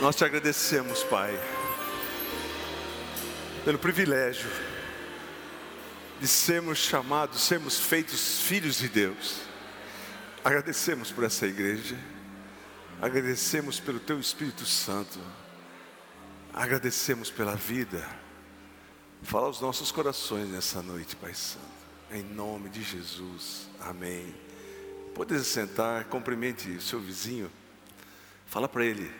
Nós te agradecemos, Pai, pelo privilégio de sermos chamados, sermos feitos filhos de Deus. Agradecemos por essa igreja, agradecemos pelo Teu Espírito Santo, agradecemos pela vida. Fala aos nossos corações nessa noite, Pai Santo, em nome de Jesus, amém. Pode sentar, cumprimente o seu vizinho, fala para ele,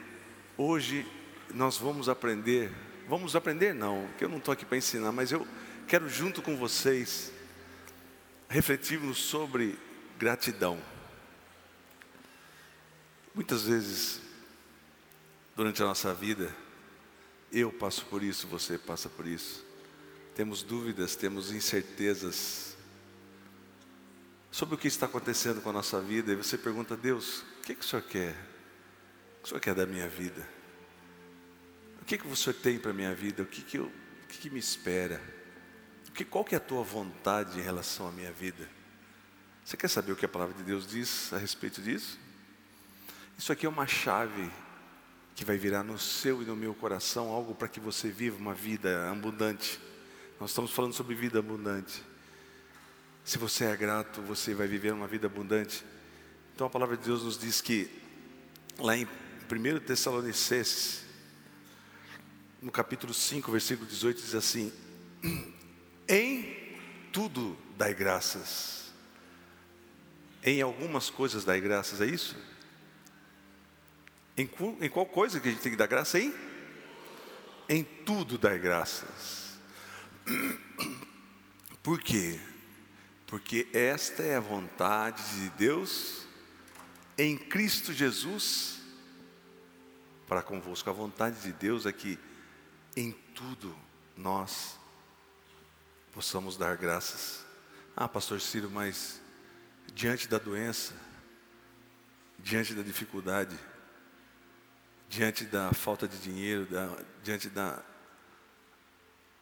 hoje nós vamos aprender, vamos aprender não, que eu não estou aqui para ensinar, mas eu quero junto com vocês refletirmos sobre gratidão. Muitas vezes, durante a nossa vida, eu passo por isso, você passa por isso. Temos dúvidas, temos incertezas sobre o que está acontecendo com a nossa vida, e você pergunta a Deus: o que, que o Senhor quer? O que o Senhor quer da minha vida? O que, que o Senhor tem para a minha vida? O que, que, eu, o que, que me espera? O que, qual que é a tua vontade em relação à minha vida? Você quer saber o que a palavra de Deus diz a respeito disso? Isso aqui é uma chave que vai virar no seu e no meu coração algo para que você viva uma vida abundante. Nós estamos falando sobre vida abundante. Se você é grato, você vai viver uma vida abundante. Então a palavra de Deus nos diz que, lá em 1 Tessalonicenses, no capítulo 5, versículo 18, diz assim: Em tudo dai graças. Em algumas coisas dai graças, é isso? Em, em qual coisa que a gente tem que dar graça? Em? Em tudo dar graças. Por quê? Porque esta é a vontade de Deus em Cristo Jesus para convosco. A vontade de Deus é que em tudo nós possamos dar graças. Ah, pastor Ciro, mas diante da doença, diante da dificuldade, diante da falta de dinheiro, da, diante da,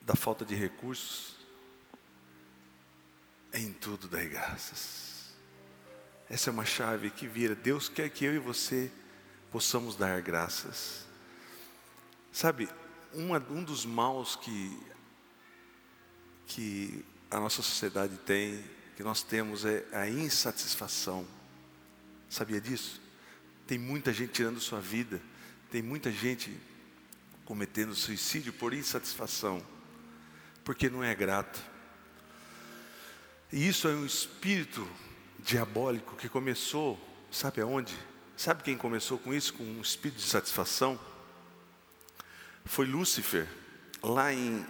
da falta de recursos, em tudo dai graças. Essa é uma chave que vira. Deus quer que eu e você possamos dar graças. Sabe, uma, um dos maus que, que a nossa sociedade tem, que nós temos, é a insatisfação. Sabia disso? Tem muita gente tirando sua vida tem muita gente cometendo suicídio por insatisfação, porque não é grato. E isso é um espírito diabólico que começou, sabe aonde? Sabe quem começou com isso, com um espírito de satisfação? Foi Lúcifer, lá em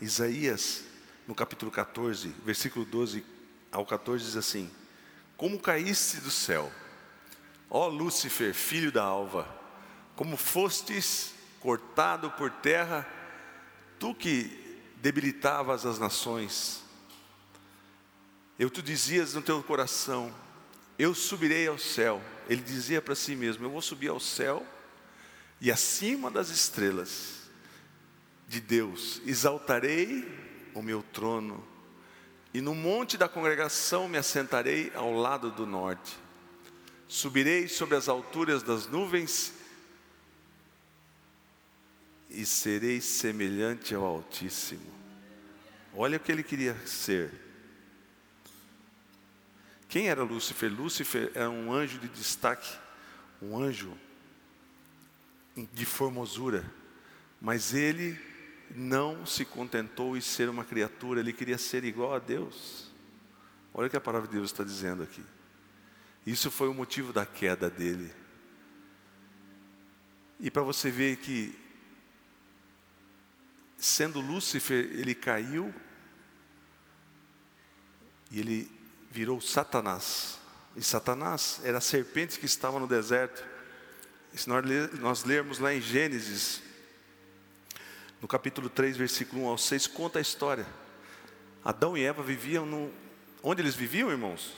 Isaías, no capítulo 14, versículo 12 ao 14, diz assim: Como caíste do céu, ó Lúcifer, filho da alva, como fostes cortado por terra, tu que debilitavas as nações. Eu tu dizias no teu coração, eu subirei ao céu. Ele dizia para si mesmo: Eu vou subir ao céu e acima das estrelas de Deus exaltarei o meu trono, e no monte da congregação me assentarei ao lado do norte. Subirei sobre as alturas das nuvens e serei semelhante ao Altíssimo. Olha o que ele queria ser. Quem era Lúcifer? Lúcifer era um anjo de destaque, um anjo de formosura, mas ele não se contentou em ser uma criatura, ele queria ser igual a Deus. Olha o que a palavra de Deus está dizendo aqui. Isso foi o motivo da queda dele. E para você ver que sendo Lúcifer, ele caiu e ele virou Satanás. E Satanás era a serpente que estava no deserto. E se nós, nós lermos lá em Gênesis, no capítulo 3, versículo 1 ao 6, conta a história. Adão e Eva viviam no. Onde eles viviam, irmãos?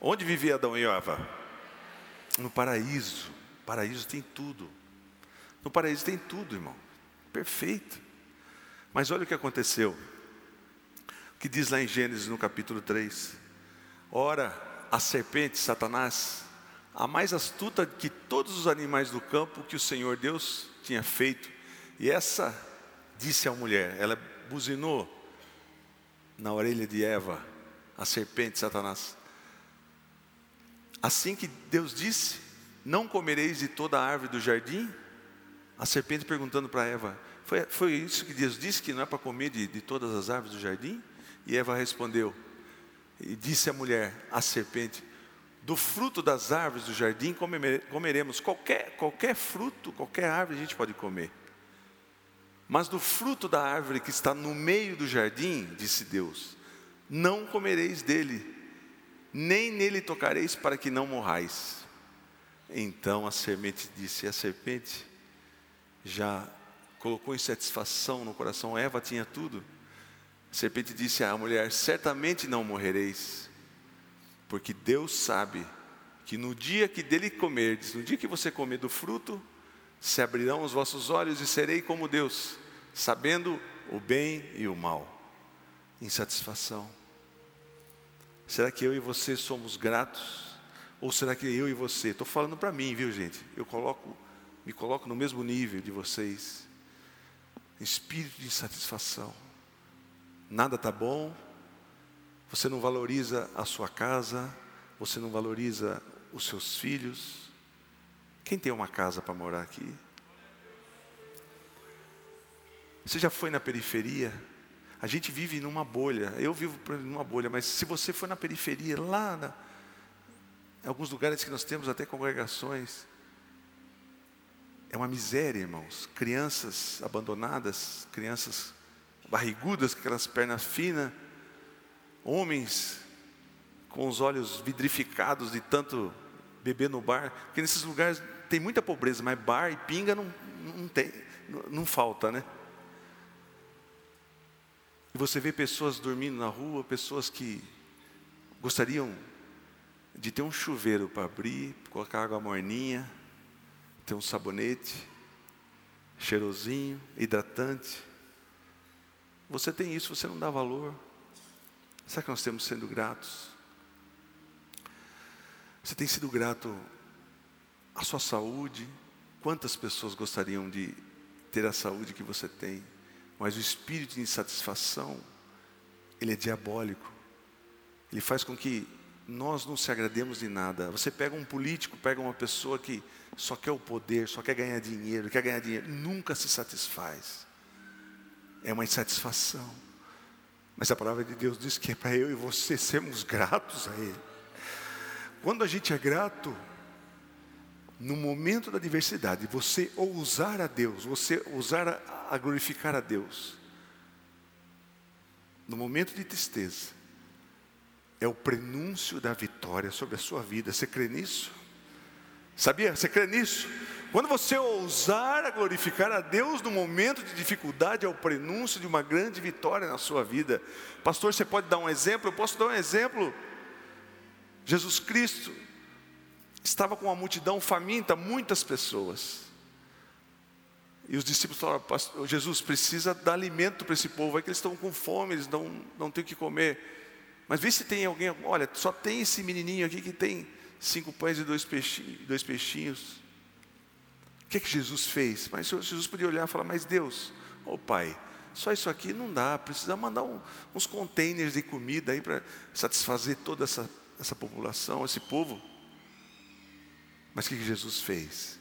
Onde vivia Adão e Eva? No paraíso. paraíso tem tudo. No paraíso tem tudo, irmão. Perfeito. Mas olha o que aconteceu. O que diz lá em Gênesis no capítulo 3. Ora, a serpente, Satanás, a mais astuta que todos os animais do campo que o Senhor Deus tinha feito, e essa disse à mulher, ela buzinou na orelha de Eva, a serpente, Satanás. Assim que Deus disse: Não comereis de toda a árvore do jardim? A serpente perguntando para Eva: foi, foi isso que Deus disse que não é para comer de, de todas as árvores do jardim? E Eva respondeu: E disse a mulher, a serpente: Do fruto das árvores do jardim comeremos. Qualquer, qualquer fruto, qualquer árvore a gente pode comer. Mas do fruto da árvore que está no meio do jardim, disse Deus, não comereis dele, nem nele tocareis para que não morrais. Então a serpente disse: A serpente já colocou insatisfação no coração, Eva tinha tudo. A serpente disse à mulher: Certamente não morrereis, porque Deus sabe que no dia que dele comerdes, no dia que você comer do fruto, se abrirão os vossos olhos e serei como Deus, sabendo o bem e o mal. Insatisfação. Será que eu e você somos gratos? Ou será que eu e você? Estou falando para mim, viu gente? Eu coloco, me coloco no mesmo nível de vocês. Espírito de insatisfação. Nada está bom. Você não valoriza a sua casa. Você não valoriza os seus filhos quem tem uma casa para morar aqui? Você já foi na periferia? A gente vive numa bolha. Eu vivo numa bolha, mas se você for na periferia, lá na, em alguns lugares que nós temos até congregações, é uma miséria, irmãos. Crianças abandonadas, crianças barrigudas, com aquelas pernas finas, homens com os olhos vidrificados de tanto beber no bar, porque nesses lugares tem muita pobreza, mas bar e pinga não, não tem, não, falta, né? E você vê pessoas dormindo na rua, pessoas que gostariam de ter um chuveiro para abrir, colocar água morninha, ter um sabonete, cheirosinho, hidratante. Você tem isso, você não dá valor. Será que nós temos sendo gratos? Você tem sido grato à sua saúde? Quantas pessoas gostariam de ter a saúde que você tem? Mas o espírito de insatisfação, ele é diabólico. Ele faz com que nós não se agrademos de nada. Você pega um político, pega uma pessoa que só quer o poder, só quer ganhar dinheiro, quer ganhar dinheiro, nunca se satisfaz. É uma insatisfação. Mas a palavra de Deus diz que é para eu e você sermos gratos a Ele. Quando a gente é grato, no momento da adversidade, você ousar a Deus, você ousar a, glorificar a Deus, no momento de tristeza, é o prenúncio da vitória sobre a sua vida. Você crê nisso? Sabia? Você crê nisso? Quando você ousar a glorificar a Deus no momento de dificuldade, é o prenúncio de uma grande vitória na sua vida. Pastor, você pode dar um exemplo? Eu posso dar um exemplo Jesus Cristo estava com uma multidão faminta, muitas pessoas. E os discípulos falaram, Jesus precisa dar alimento para esse povo, é que eles estão com fome, eles não, não têm o que comer. Mas vê se tem alguém, olha, só tem esse menininho aqui que tem cinco pães e dois peixinhos. Dois peixinhos. Que que Jesus fez? Mas Jesus podia olhar e falar, mas Deus, ô oh, Pai, só isso aqui não dá, precisa mandar um, uns containers de comida aí para satisfazer toda essa essa população, esse povo. Mas o que Jesus fez?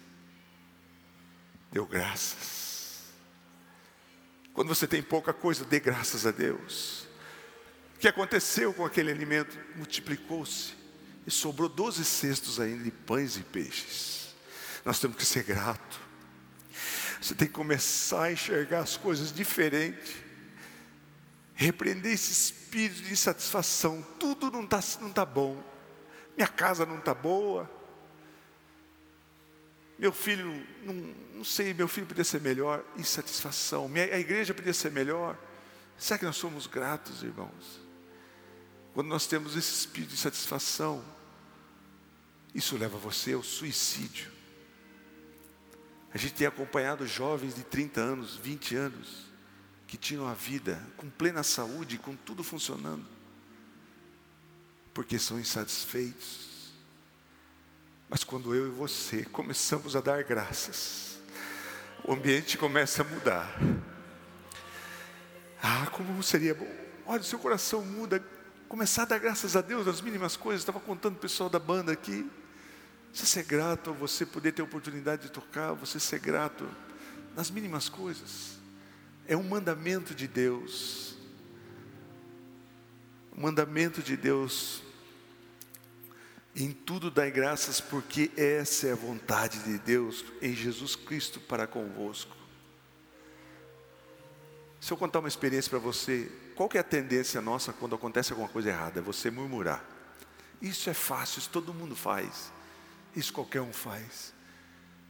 Deu graças. Quando você tem pouca coisa, dê graças a Deus. O que aconteceu com aquele alimento? Multiplicou-se. E sobrou doze cestos ainda de pães e peixes. Nós temos que ser grato. Você tem que começar a enxergar as coisas diferente. Repreender esse espírito de insatisfação. Tudo não está não tá bom. Minha casa não está boa. Meu filho, não, não sei, meu filho podia ser melhor. Insatisfação. Minha, a igreja podia ser melhor. Será que nós somos gratos, irmãos? Quando nós temos esse espírito de insatisfação, isso leva você ao suicídio. A gente tem acompanhado jovens de 30 anos, 20 anos, que tinham a vida com plena saúde, com tudo funcionando. porque são insatisfeitos. Mas quando eu e você começamos a dar graças, o ambiente começa a mudar. Ah, como seria bom. Olha, seu coração muda. Começar a dar graças a Deus nas mínimas coisas. Estava contando o pessoal da banda aqui. Você ser grato, você poder ter a oportunidade de tocar, você ser grato nas mínimas coisas. É um mandamento de Deus. O mandamento de Deus. Em tudo dai graças, porque essa é a vontade de Deus em Jesus Cristo para convosco. Se eu contar uma experiência para você, qual que é a tendência nossa quando acontece alguma coisa errada? É você murmurar. Isso é fácil, isso todo mundo faz. Isso qualquer um faz.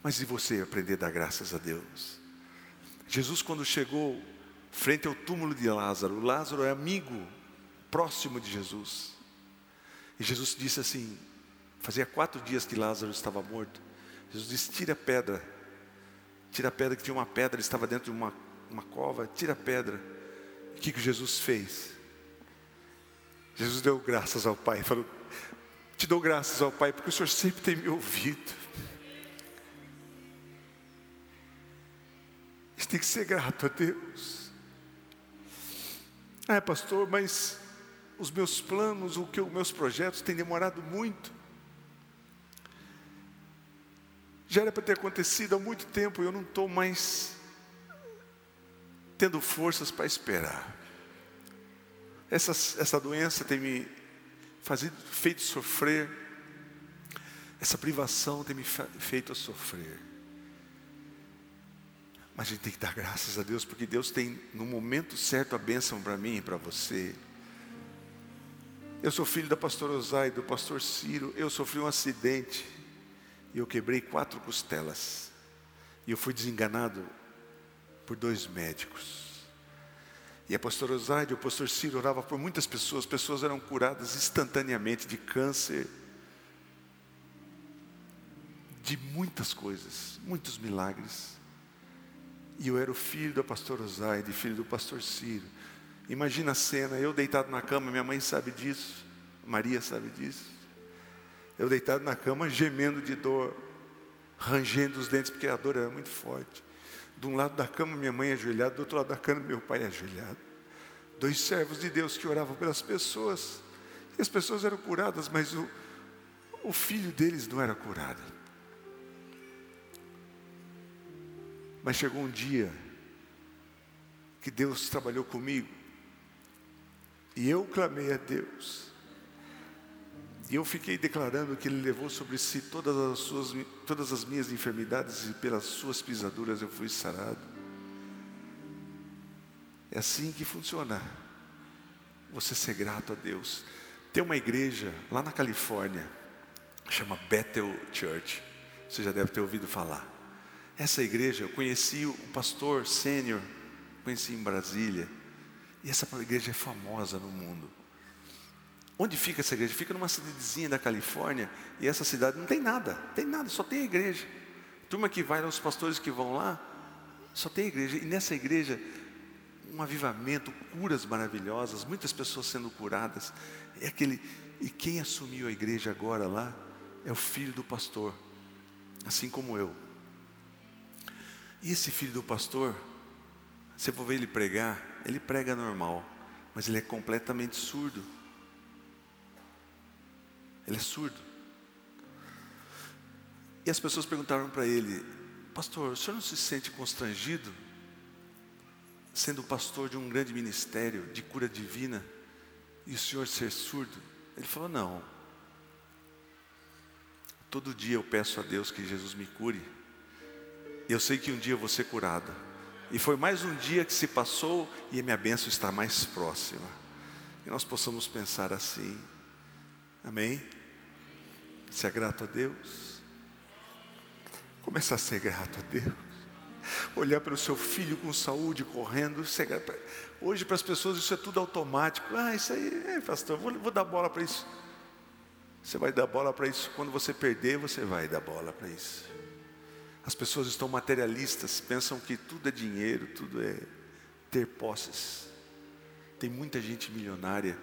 Mas e você aprender a dar graças a Deus? Jesus, quando chegou frente ao túmulo de Lázaro, Lázaro é amigo próximo de Jesus. E Jesus disse assim: fazia quatro dias que Lázaro estava morto. Jesus disse: tira a pedra. Tira a pedra, que tinha uma pedra, ele estava dentro de uma uma cova, tira a pedra. O que, que Jesus fez? Jesus deu graças ao Pai, falou: Te dou graças ao Pai, porque o Senhor sempre tem me ouvido. Gente tem que ser grato a Deus. Ah, pastor, mas os meus planos, o que os meus projetos têm demorado muito. Já era para ter acontecido há muito tempo, eu não estou mais tendo forças para esperar. Essa, essa doença tem me fazido, feito sofrer, essa privação tem me feito sofrer. Mas a gente tem que dar graças a Deus, porque Deus tem no momento certo a bênção para mim e para você. Eu sou filho da pastora Osai, do pastor Ciro. Eu sofri um acidente e eu quebrei quatro costelas. E eu fui desenganado por dois médicos. E a pastora Osaide, o pastor Ciro orava por muitas pessoas, pessoas eram curadas instantaneamente de câncer, de muitas coisas, muitos milagres. E eu era o filho da pastora Osaide, filho do pastor Ciro. Imagina a cena, eu deitado na cama, minha mãe sabe disso, Maria sabe disso. Eu deitado na cama, gemendo de dor, rangendo os dentes, porque a dor era muito forte. De um lado da cama, minha mãe ajoelhada, do outro lado da cama, meu pai ajoelhado. Dois servos de Deus que oravam pelas pessoas. E as pessoas eram curadas, mas o, o filho deles não era curado. Mas chegou um dia que Deus trabalhou comigo. E eu clamei a Deus. E eu fiquei declarando que Ele levou sobre si todas as, suas, todas as minhas enfermidades e pelas suas pisaduras eu fui sarado. É assim que funciona. Você ser grato a Deus. Tem uma igreja lá na Califórnia, chama Bethel Church. Você já deve ter ouvido falar. Essa igreja, eu conheci o pastor sênior, conheci em Brasília. E essa igreja é famosa no mundo. Onde fica essa igreja? Fica numa cidadezinha da Califórnia e essa cidade não tem nada, tem nada, só tem a igreja. Turma que vai, os pastores que vão lá, só tem a igreja. E nessa igreja, um avivamento, curas maravilhosas, muitas pessoas sendo curadas. É aquele, e quem assumiu a igreja agora lá é o filho do pastor, assim como eu. E esse filho do pastor, você for ver ele pregar, ele prega normal, mas ele é completamente surdo. Ele é surdo. E as pessoas perguntaram para ele: Pastor, o senhor não se sente constrangido sendo pastor de um grande ministério de cura divina e o senhor ser surdo? Ele falou: Não. Todo dia eu peço a Deus que Jesus me cure. E eu sei que um dia eu vou ser curado. E foi mais um dia que se passou e a minha bênção está mais próxima. E nós possamos pensar assim. Amém? Ser grato a Deus. Começar a ser grato a Deus. Olhar para o seu filho com saúde, correndo. Hoje, para as pessoas, isso é tudo automático. Ah, isso aí, é, pastor, vou, vou dar bola para isso. Você vai dar bola para isso. Quando você perder, você vai dar bola para isso. As pessoas estão materialistas, pensam que tudo é dinheiro, tudo é ter posses. Tem muita gente milionária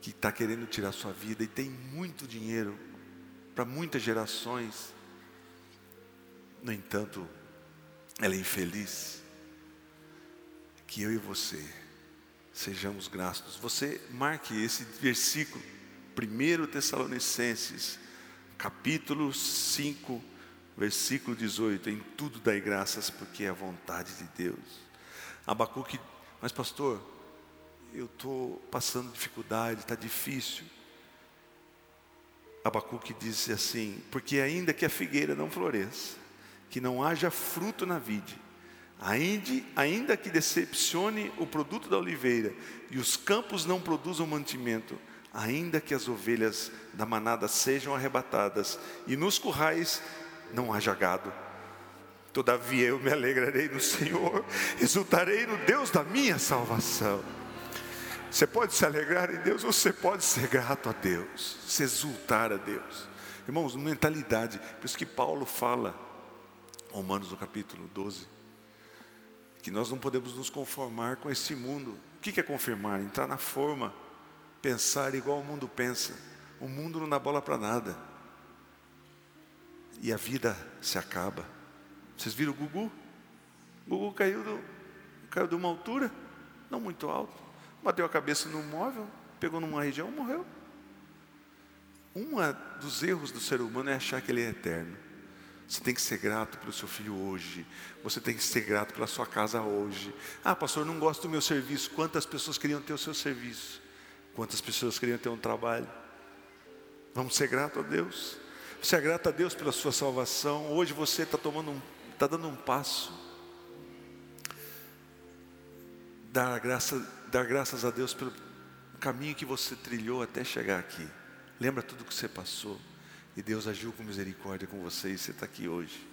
que está querendo tirar sua vida e tem muito dinheiro para muitas gerações. No entanto, ela é infeliz. Que eu e você sejamos gratos. Você marque esse versículo, 1 Tessalonicenses, capítulo 5, versículo 18: Em tudo dai graças, porque é a vontade de Deus. Abacuque, mas pastor, eu estou passando dificuldade, está difícil. Abacuque disse assim: Porque ainda que a figueira não floresça, que não haja fruto na vide, ainda, ainda que decepcione o produto da oliveira e os campos não produzam mantimento, ainda que as ovelhas da manada sejam arrebatadas e nos currais não haja gado, todavia eu me alegrarei no Senhor, exultarei no Deus da minha salvação. Você pode se alegrar em Deus, você pode ser grato a Deus, se exultar a Deus. Irmãos, mentalidade, por isso que Paulo fala, Romanos no capítulo 12, que nós não podemos nos conformar com esse mundo. O que é confirmar? Entrar na forma, pensar igual o mundo pensa. O mundo não dá bola para nada. E a vida se acaba. Vocês viram o Gugu? O Gugu caiu, do, caiu de uma altura, não muito alto bateu a cabeça no móvel, pegou numa região, morreu. Um dos erros do ser humano é achar que ele é eterno. Você tem que ser grato pelo seu filho hoje. Você tem que ser grato pela sua casa hoje. Ah, pastor, não gosto do meu serviço. Quantas pessoas queriam ter o seu serviço? Quantas pessoas queriam ter um trabalho? Vamos ser grato a Deus. Você é grato a Deus pela sua salvação. Hoje você está tomando um, está dando um passo. Dar graça dar graças a Deus pelo caminho que você trilhou até chegar aqui. Lembra tudo que você passou. E Deus agiu com misericórdia com você e você está aqui hoje.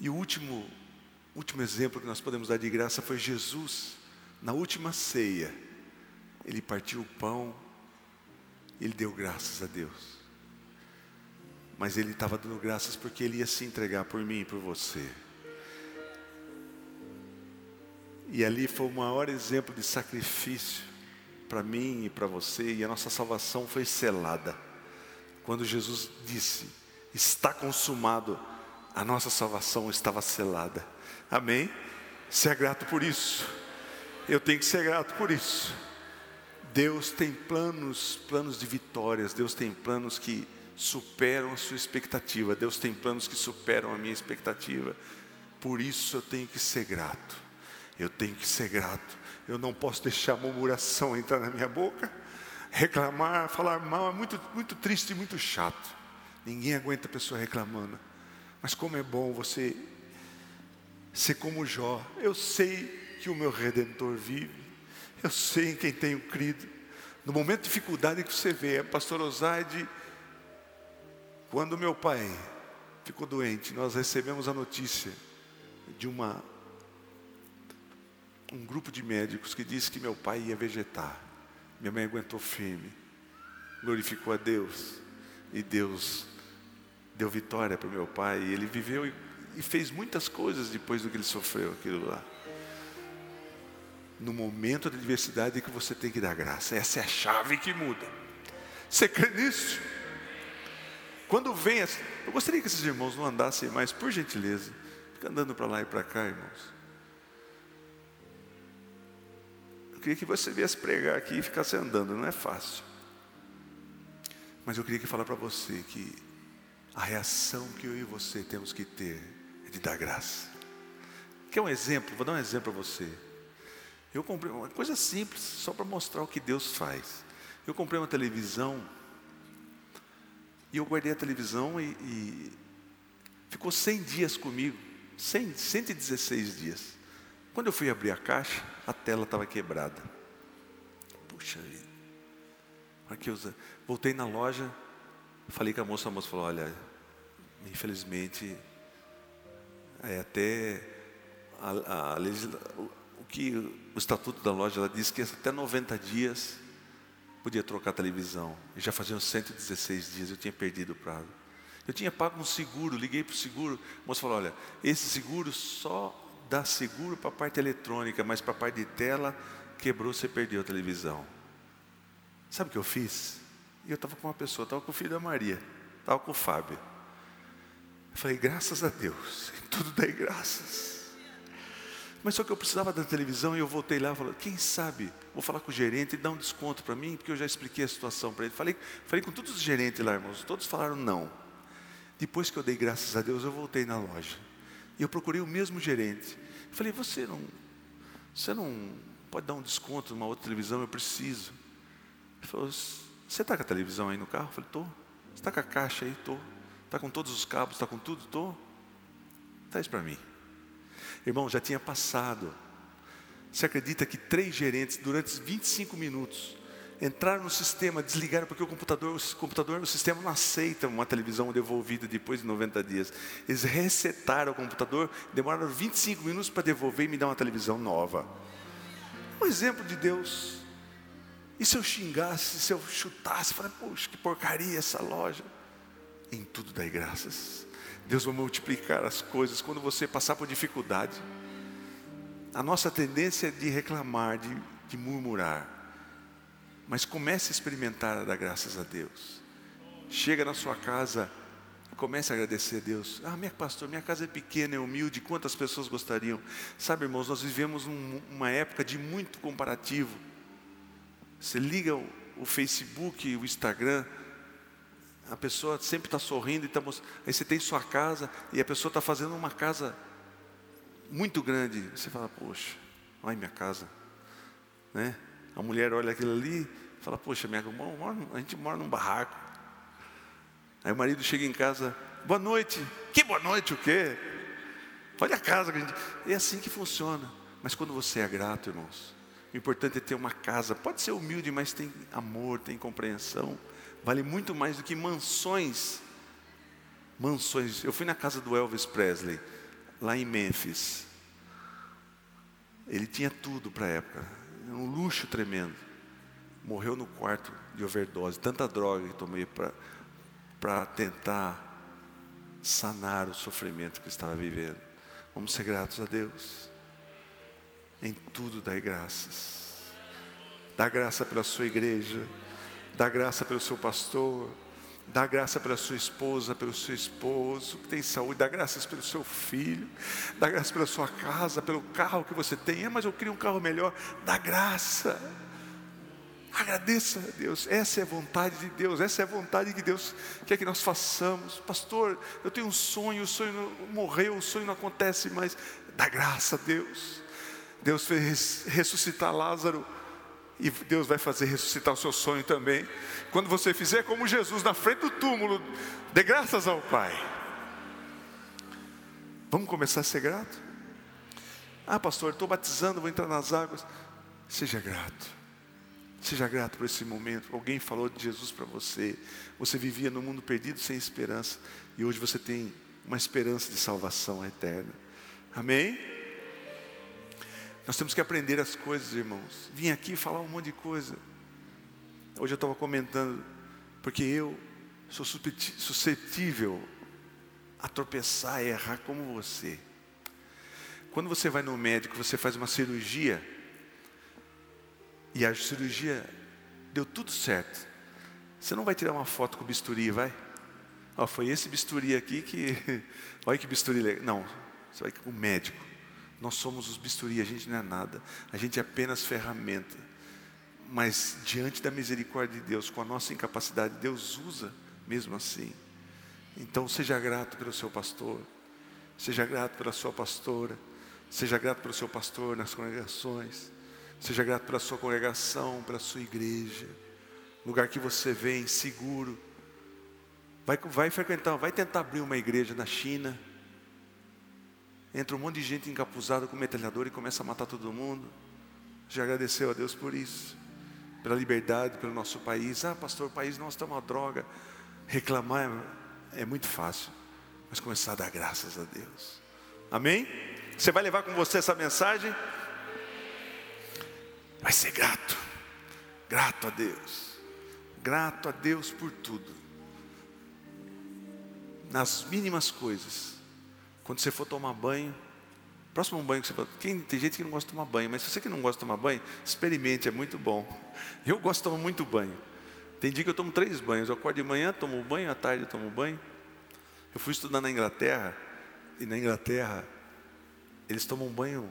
E o último, último exemplo que nós podemos dar de graça foi Jesus. Na última ceia, ele partiu o pão, ele deu graças a Deus. Mas ele estava dando graças porque ele ia se entregar por mim e por você. E ali foi o maior exemplo de sacrifício para mim e para você, e a nossa salvação foi selada. Quando Jesus disse: Está consumado, a nossa salvação estava selada. Amém? Ser grato por isso. Eu tenho que ser grato por isso. Deus tem planos, planos de vitórias. Deus tem planos que superam a sua expectativa. Deus tem planos que superam a minha expectativa. Por isso eu tenho que ser grato. Eu tenho que ser grato. Eu não posso deixar a murmuração entrar na minha boca. Reclamar, falar mal é muito, muito triste e muito chato. Ninguém aguenta a pessoa reclamando. Mas como é bom você ser como Jó. Eu sei que o meu redentor vive. Eu sei em quem tenho crido. No momento de dificuldade que você vê, pastor Osaide, quando meu pai ficou doente, nós recebemos a notícia de uma um grupo de médicos que disse que meu pai ia vegetar. Minha mãe aguentou firme, glorificou a Deus, e Deus deu vitória para meu pai. E ele viveu e, e fez muitas coisas depois do que ele sofreu aquilo lá. No momento da adversidade que você tem que dar graça, essa é a chave que muda. Você crê nisso? Quando vem, eu gostaria que esses irmãos não andassem mais, por gentileza, fica andando para lá e para cá, irmãos. Queria que você viesse pregar aqui e ficasse andando, não é fácil. Mas eu queria que falar para você que a reação que eu e você temos que ter é de dar graça. Quer um exemplo? Vou dar um exemplo para você. Eu comprei uma coisa simples, só para mostrar o que Deus faz. Eu comprei uma televisão e eu guardei a televisão e, e ficou 100 dias comigo, 100, 116 dias. Quando eu fui abrir a caixa, a tela estava quebrada. Puxa vida. Eu voltei na loja, falei com a moça, a moça falou, olha, infelizmente, é até a, a o que o estatuto da loja ela diz que até 90 dias podia trocar a televisão. E já faziam 116 dias, eu tinha perdido o prazo. Eu tinha pago um seguro, liguei para o seguro, a moça falou, olha, esse seguro só dá seguro para a parte eletrônica, mas para a parte de tela, quebrou, você perdeu a televisão. Sabe o que eu fiz? Eu estava com uma pessoa, estava com o filho da Maria, estava com o Fábio. Eu falei, graças a Deus, em tudo dai graças. Mas só que eu precisava da televisão e eu voltei lá e falei, quem sabe, vou falar com o gerente e dar um desconto para mim, porque eu já expliquei a situação para ele. Falei, falei com todos os gerentes lá, irmãos, todos falaram não. Depois que eu dei graças a Deus, eu voltei na loja. E eu procurei o mesmo gerente. Falei, você não, você não pode dar um desconto numa outra televisão? Eu preciso. Ele falou, você está com a televisão aí no carro? Eu falei, estou. Você está com a caixa aí? Estou. Está com todos os cabos? Está com tudo? Estou. Traz para mim. Irmão, já tinha passado. Você acredita que três gerentes, durante 25 minutos, entraram no sistema, desligaram, porque o computador, o computador, o sistema não aceita uma televisão devolvida depois de 90 dias. Eles resetaram o computador, demoraram 25 minutos para devolver e me dar uma televisão nova. Um exemplo de Deus. E se eu xingasse, se eu chutasse, falasse, poxa, que porcaria essa loja. Em tudo dai graças. Deus vai multiplicar as coisas quando você passar por dificuldade. A nossa tendência é de reclamar, de, de murmurar. Mas comece a experimentar a dar graças a Deus. Chega na sua casa, comece a agradecer a Deus. Ah, minha pastor, minha casa é pequena, é humilde, quantas pessoas gostariam? Sabe, irmãos, nós vivemos uma época de muito comparativo. Você liga o, o Facebook, o Instagram, a pessoa sempre está sorrindo, e tá, aí você tem sua casa e a pessoa está fazendo uma casa muito grande. Você fala, poxa, olha minha casa. Né? A mulher olha aquilo ali e fala, poxa, minha, a gente mora num barraco. Aí o marido chega em casa, boa noite. Que boa noite o quê? Olha a casa que a gente. É assim que funciona. Mas quando você é grato, irmãos, o importante é ter uma casa. Pode ser humilde, mas tem amor, tem compreensão vale muito mais do que mansões. Mansões. Eu fui na casa do Elvis Presley, lá em Memphis. Ele tinha tudo para a época, um luxo tremendo. Morreu no quarto de overdose, tanta droga que tomei para tentar sanar o sofrimento que estava vivendo. Vamos ser gratos a Deus. Em tudo dai graças. Dá graça pela sua igreja. Dá graça pelo seu pastor, dá graça pela sua esposa, pelo seu esposo, que tem saúde, dá graças pelo seu filho, dá graça pela sua casa, pelo carro que você tem. É, mas eu queria um carro melhor. Dá graça. Agradeça a Deus, essa é a vontade de Deus, essa é a vontade que Deus quer que nós façamos. Pastor, eu tenho um sonho, o sonho morreu, o sonho não acontece mais. Dá graça a Deus. Deus fez ressuscitar Lázaro e Deus vai fazer ressuscitar o seu sonho também. Quando você fizer como Jesus na frente do túmulo, dê graças ao Pai. Vamos começar a ser grato? Ah, pastor, estou batizando, vou entrar nas águas. Seja grato. Seja grato por esse momento. Alguém falou de Jesus para você. Você vivia no mundo perdido sem esperança. E hoje você tem uma esperança de salvação eterna. Amém? Nós temos que aprender as coisas, irmãos. Vim aqui falar um monte de coisa. Hoje eu estava comentando, porque eu sou suscetível a tropeçar errar como você. Quando você vai no médico, você faz uma cirurgia, e a cirurgia deu tudo certo. Você não vai tirar uma foto com o bisturi, vai? Ó, foi esse bisturi aqui que. Olha que bisturi legal. Não, você vai com o médico. Nós somos os bisturi, a gente não é nada, a gente é apenas ferramenta. Mas diante da misericórdia de Deus, com a nossa incapacidade, Deus usa mesmo assim. Então seja grato pelo seu pastor, seja grato pela sua pastora, seja grato pelo seu pastor nas congregações, seja grato pela sua congregação, pela sua igreja, lugar que você vem seguro. Vai, vai frequentar, vai tentar abrir uma igreja na China entra um monte de gente encapuzada com metralhador e começa a matar todo mundo. Já agradeceu a Deus por isso, pela liberdade, pelo nosso país. Ah, pastor, o país nosso está uma droga. Reclamar é, é muito fácil, mas começar a dar graças a Deus. Amém? Você vai levar com você essa mensagem? Vai ser grato, grato a Deus, grato a Deus por tudo, nas mínimas coisas quando você for tomar banho, Próximo banho que você fala, quem, tem gente que não gosta de tomar banho, mas se você que não gosta de tomar banho, experimente, é muito bom. Eu gosto de tomar muito banho. Tem dia que eu tomo três banhos. Eu acordo de manhã, tomo banho, à tarde tomo banho. Eu fui estudar na Inglaterra, e na Inglaterra eles tomam banho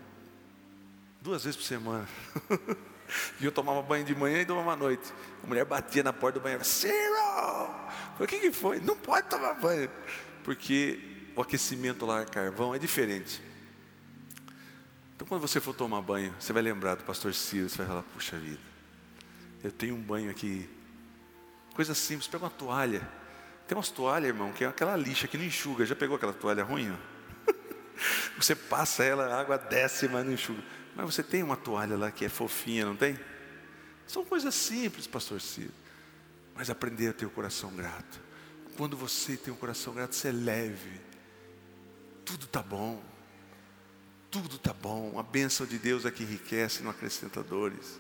duas vezes por semana. e eu tomava banho de manhã e tomava à noite. A mulher batia na porta do banheiro, Ciro! o que, que foi? Não pode tomar banho. Porque o aquecimento lá, carvão, é diferente. Então, quando você for tomar banho, você vai lembrar do pastor Ciro, você vai falar: puxa vida, eu tenho um banho aqui. Coisa simples, pega uma toalha. Tem umas toalhas, irmão, que é aquela lixa que não enxuga. Já pegou aquela toalha ruim? Você passa ela, a água desce, mas não enxuga. Mas você tem uma toalha lá que é fofinha, não tem? São coisas simples, pastor Ciro. Mas aprender a ter o coração grato. Quando você tem um coração grato, você é leve. Tudo está bom tudo está bom, a bênção de Deus é que enriquece, não acrescenta dores.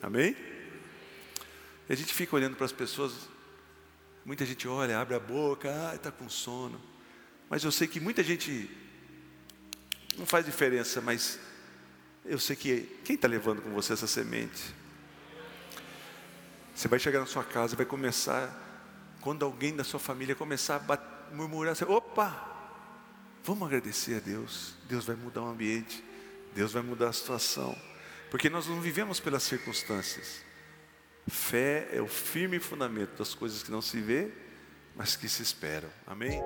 Amém? E a gente fica olhando para as pessoas, muita gente olha, abre a boca, ah, está com sono. Mas eu sei que muita gente não faz diferença, mas eu sei que quem está levando com você essa semente? Você vai chegar na sua casa, vai começar, quando alguém da sua família começar a murmurar, você, opa, Vamos agradecer a Deus. Deus vai mudar o ambiente. Deus vai mudar a situação. Porque nós não vivemos pelas circunstâncias. Fé é o firme fundamento das coisas que não se vê, mas que se esperam. Amém?